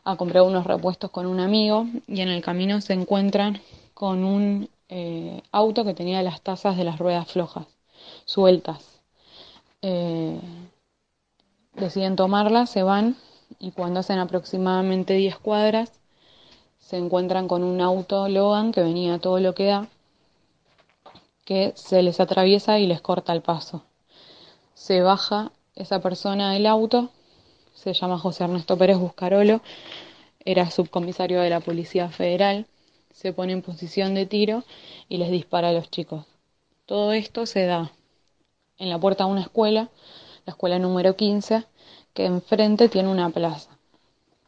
a comprar unos repuestos con un amigo y en el camino se encuentran con un eh, auto que tenía las tazas de las ruedas flojas, sueltas. Eh, deciden tomarlas, se van y cuando hacen aproximadamente 10 cuadras se encuentran con un auto Logan que venía todo lo que da, que se les atraviesa y les corta el paso. Se baja esa persona del auto, se llama José Ernesto Pérez Buscarolo, era subcomisario de la Policía Federal, se pone en posición de tiro y les dispara a los chicos. Todo esto se da en la puerta de una escuela, la escuela número 15, que enfrente tiene una plaza.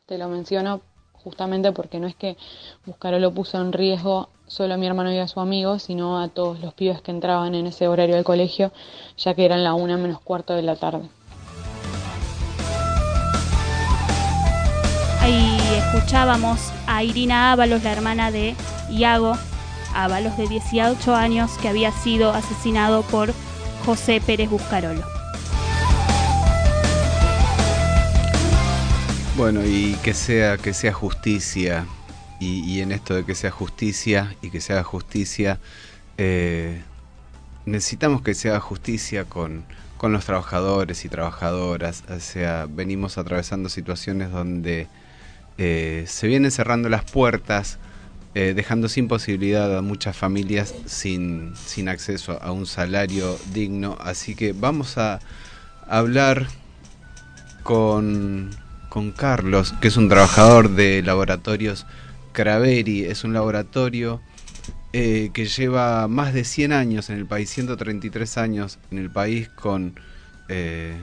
Te lo menciono justamente porque no es que Buscarolo puso en riesgo solo a mi hermano y a su amigo, sino a todos los pibes que entraban en ese horario del colegio, ya que eran la una menos cuarto de la tarde. Ahí escuchábamos a Irina Ábalos, la hermana de Iago Ábalos, de 18 años, que había sido asesinado por José Pérez Buscarolo. Bueno, y que sea, que sea justicia, y, en esto de que sea justicia y que se haga justicia, eh, necesitamos que se haga justicia con, con los trabajadores y trabajadoras. O sea, venimos atravesando situaciones donde eh, se vienen cerrando las puertas, eh, dejando sin posibilidad a muchas familias sin, sin acceso a un salario digno. Así que vamos a hablar con, con Carlos, que es un trabajador de laboratorios Craveri. Es un laboratorio eh, que lleva más de 100 años en el país, 133 años en el país, con eh,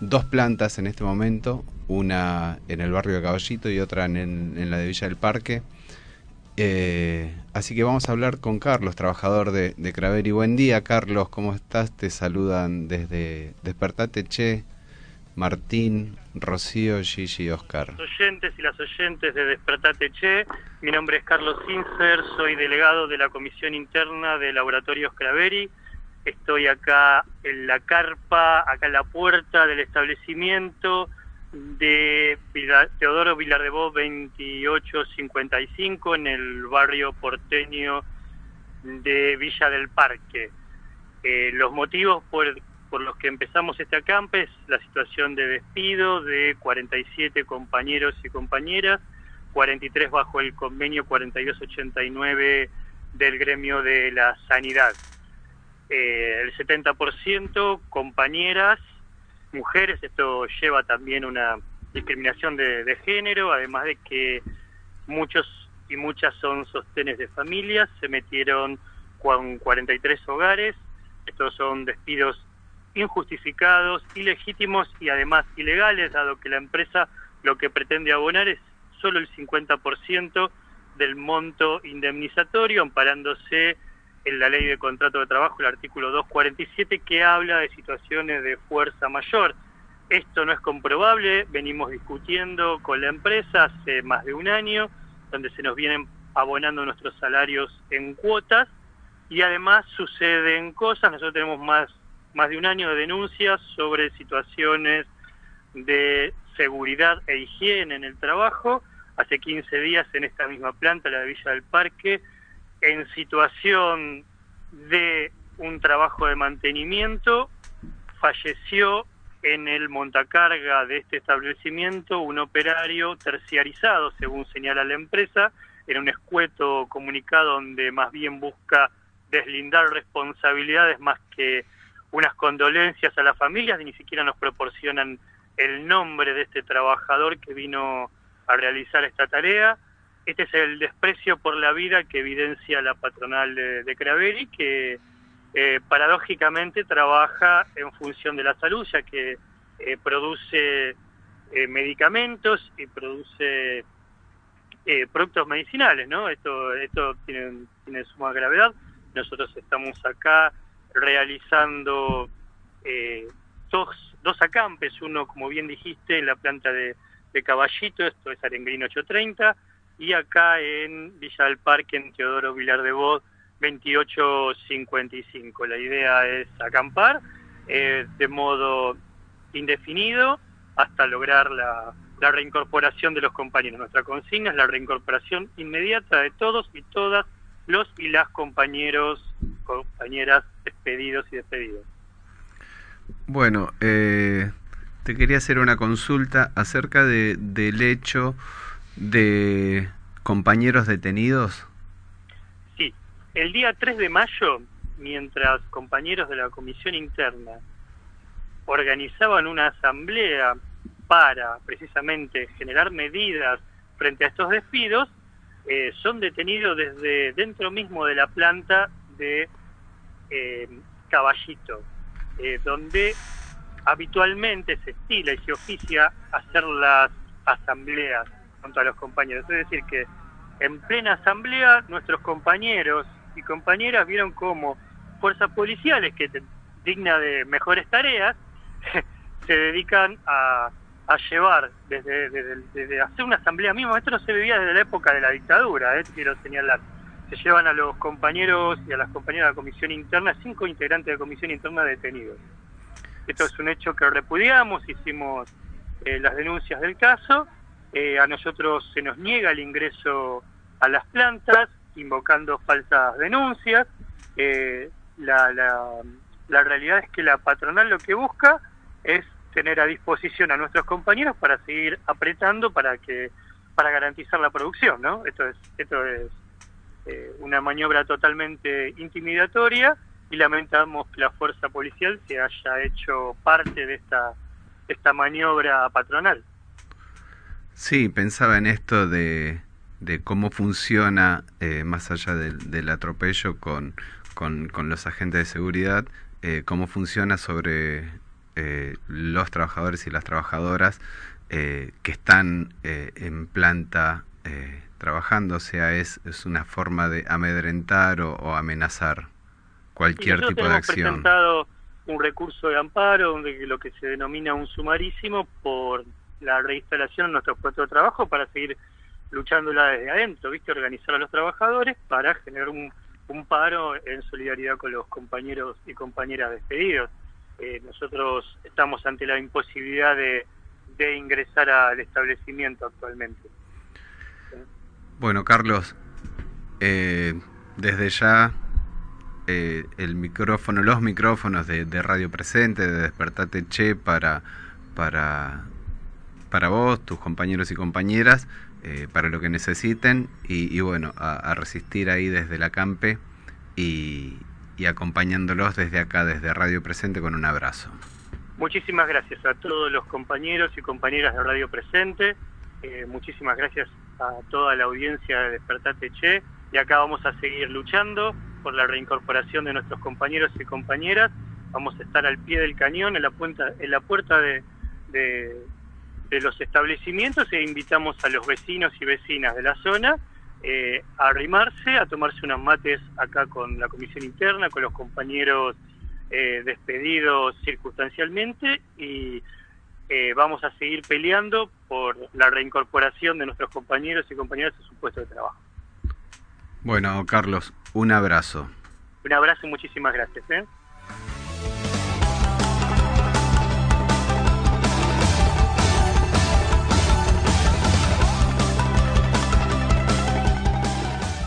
dos plantas en este momento, una en el barrio de Caballito y otra en, la de Villa del Parque. Eh, así que vamos a hablar con Carlos, trabajador de, de Craveri. Buen día, Carlos, ¿cómo estás? Te saludan desde Despertate Che, Martín, Rocío, Gigi Oscar. Los oyentes y las oyentes de Despertate Che, mi nombre es Carlos Sincer, soy delegado de la Comisión Interna de Laboratorios Craveri. Estoy acá en la carpa, acá en la puerta del establecimiento de Teodoro Vilar de Boz 2855 en el barrio porteño de Villa del Parque. Eh, los motivos por, por los que empezamos este acampe es la situación de despido de 47 compañeros y compañeras, 43 bajo el convenio 4289 del gremio de la sanidad. Eh, el 70% compañeras, mujeres, esto lleva también una discriminación de, de género, además de que muchos y muchas son sostenes de familias, se metieron con 43 hogares, estos son despidos injustificados, ilegítimos y además ilegales, dado que la empresa lo que pretende abonar es solo el 50% del monto indemnizatorio, amparándose en la ley de contrato de trabajo, el artículo 247, que habla de situaciones de fuerza mayor. Esto no es comprobable, venimos discutiendo con la empresa hace más de un año, donde se nos vienen abonando nuestros salarios en cuotas y además suceden cosas, nosotros tenemos más, más de un año de denuncias sobre situaciones de seguridad e higiene en el trabajo, hace 15 días en esta misma planta, la de Villa del Parque, en situación de un trabajo de mantenimiento, falleció en el montacarga de este establecimiento un operario terciarizado, según señala la empresa, en un escueto comunicado donde más bien busca deslindar responsabilidades más que unas condolencias a las familias, ni siquiera nos proporcionan el nombre de este trabajador que vino a realizar esta tarea. Este es el desprecio por la vida que evidencia la patronal de, de Craveri, que eh, paradójicamente trabaja en función de la salud, ya que eh, produce eh, medicamentos y produce eh, productos medicinales, ¿no? Esto, esto tiene, tiene suma gravedad. Nosotros estamos acá realizando eh, dos, dos acampes, uno, como bien dijiste, en la planta de, de Caballito, esto es Arengrino 830, y acá en Villa del Parque, en Teodoro Vilar de Voz, 2855. La idea es acampar eh, de modo indefinido hasta lograr la, la reincorporación de los compañeros. Nuestra consigna es la reincorporación inmediata de todos y todas los y las compañeros, compañeras despedidos y despedidos. Bueno, eh, te quería hacer una consulta acerca de, del hecho de compañeros detenidos. Sí, el día 3 de mayo, mientras compañeros de la comisión interna organizaban una asamblea para precisamente generar medidas frente a estos despidos, eh, son detenidos desde dentro mismo de la planta de eh, Caballito, eh, donde habitualmente se estila y se oficia hacer las asambleas junto a los compañeros. Es decir, que en plena asamblea nuestros compañeros y compañeras vieron como fuerzas policiales que digna de mejores tareas se dedican a, llevar desde, desde, hacer una asamblea misma. Esto no se vivía desde la época de la dictadura, eh, quiero señalar. Se llevan a los compañeros y a las compañeras de la comisión interna, cinco integrantes de la comisión interna detenidos. Esto es un hecho que repudiamos, hicimos eh, las denuncias del caso. Eh, a nosotros se nos niega el ingreso a las plantas, invocando falsas denuncias. Eh, la, la, la realidad es que la patronal lo que busca es tener a disposición a nuestros compañeros para seguir apretando para que para garantizar la producción, ¿no? Esto es esto es eh, una maniobra totalmente intimidatoria y lamentamos que la fuerza policial se haya hecho parte de esta esta maniobra patronal. Sí, pensaba en esto de, de cómo funciona, eh, más allá del, atropello con, con, con los agentes de seguridad, eh, cómo funciona sobre los trabajadores y las trabajadoras que están en planta eh, trabajando, o sea, es, es una forma de amedrentar o, o amenazar cualquier tipo de acción. presentado un recurso de amparo, donde lo que se denomina un sumarísimo, por la reinstalación de nuestro puesto de trabajo para seguir luchándola desde adentro, ¿viste? Organizar a los trabajadores para generar un, un paro en solidaridad con los compañeros y compañeras despedidos. Eh, nosotros estamos ante la imposibilidad de, de ingresar al establecimiento actualmente. Bueno, Carlos, eh, desde ya eh, el micrófono, los micrófonos de, Radio Presente, de Despertate Che para, para, para vos, tus compañeros y compañeras, eh, para lo que necesiten y, y bueno, a, a resistir ahí desde la campe y, y acompañándolos desde acá, desde Radio Presente con un abrazo. Muchísimas gracias a todos los compañeros y compañeras de Radio Presente. Eh, muchísimas gracias a toda la audiencia de Despertate Che. Y acá vamos a seguir luchando por la reincorporación de nuestros compañeros y compañeras. Vamos a estar al pie del cañón, en la, puerta, en la puerta de, de, los establecimientos e invitamos a los vecinos y vecinas de la zona eh, a arrimarse, a tomarse unos mates acá con la comisión interna, con los compañeros eh, despedidos circunstancialmente y eh, vamos a seguir peleando por la reincorporación de nuestros compañeros y compañeras a su puesto de trabajo. Bueno, Carlos, un abrazo. Un abrazo y muchísimas gracias. ¿eh?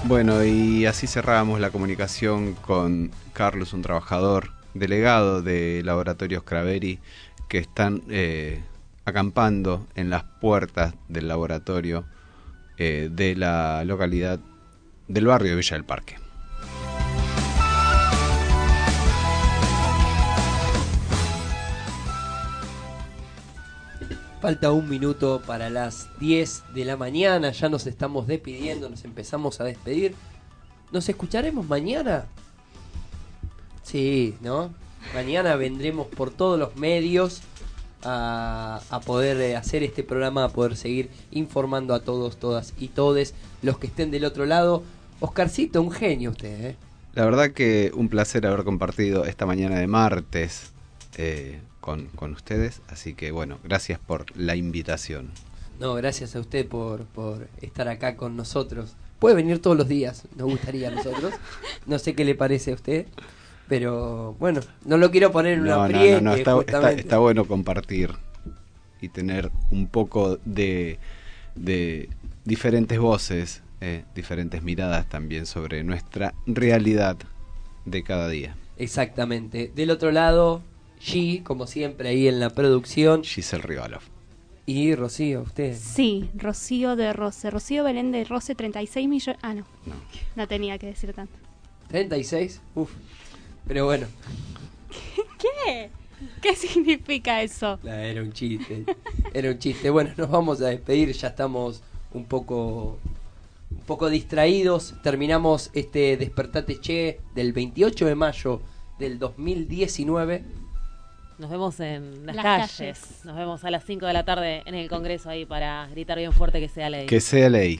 Bueno, y así cerramos la comunicación con Carlos, un trabajador delegado de Laboratorios Craveri, que están eh, acampando en las puertas del laboratorio eh, de la localidad del barrio de Villa del Parque. Falta un minuto para las 10 de la mañana, ya nos estamos despidiendo, nos empezamos a despedir. ¿Nos escucharemos mañana? Sí, ¿no? Mañana vendremos por todos los medios a, a poder eh, hacer este programa, a poder seguir informando a todos, todas y todes los que estén del otro lado. Oscarcito, un genio usted, ¿eh? La verdad que un placer haber compartido esta mañana de martes eh, con, con ustedes, así que bueno, gracias por la invitación. No, gracias a usted por, por estar acá con nosotros. Puede venir todos los días, nos gustaría a nosotros. No sé qué le parece a usted, pero bueno, no lo quiero poner en una No, no, no, no, está, está- está bueno compartir y tener un poco de, de diferentes voces, eh, diferentes miradas también sobre nuestra realidad de cada día. Exactamente. Del otro lado, G, como siempre, ahí en la producción. Giselle Rivalov. Y Rocío, usted. Sí, Rocío de Rose. Rocío Belén de Rose, 36 millones. Ah, no. no. tenía que decir tanto. 36, uf. Pero bueno, ¿Qué? ¿Qué significa eso? nah, era un chiste. Era un chiste. Bueno, nos vamos a despedir, ya estamos un poco un poco distraídos. Terminamos este Despertate Che del 28 de mayo del 2019. Nos vemos en las, Las calles. calles. Nos vemos a las 5 de la tarde en el Congreso ahí para gritar bien fuerte que sea ley. Que sea ley.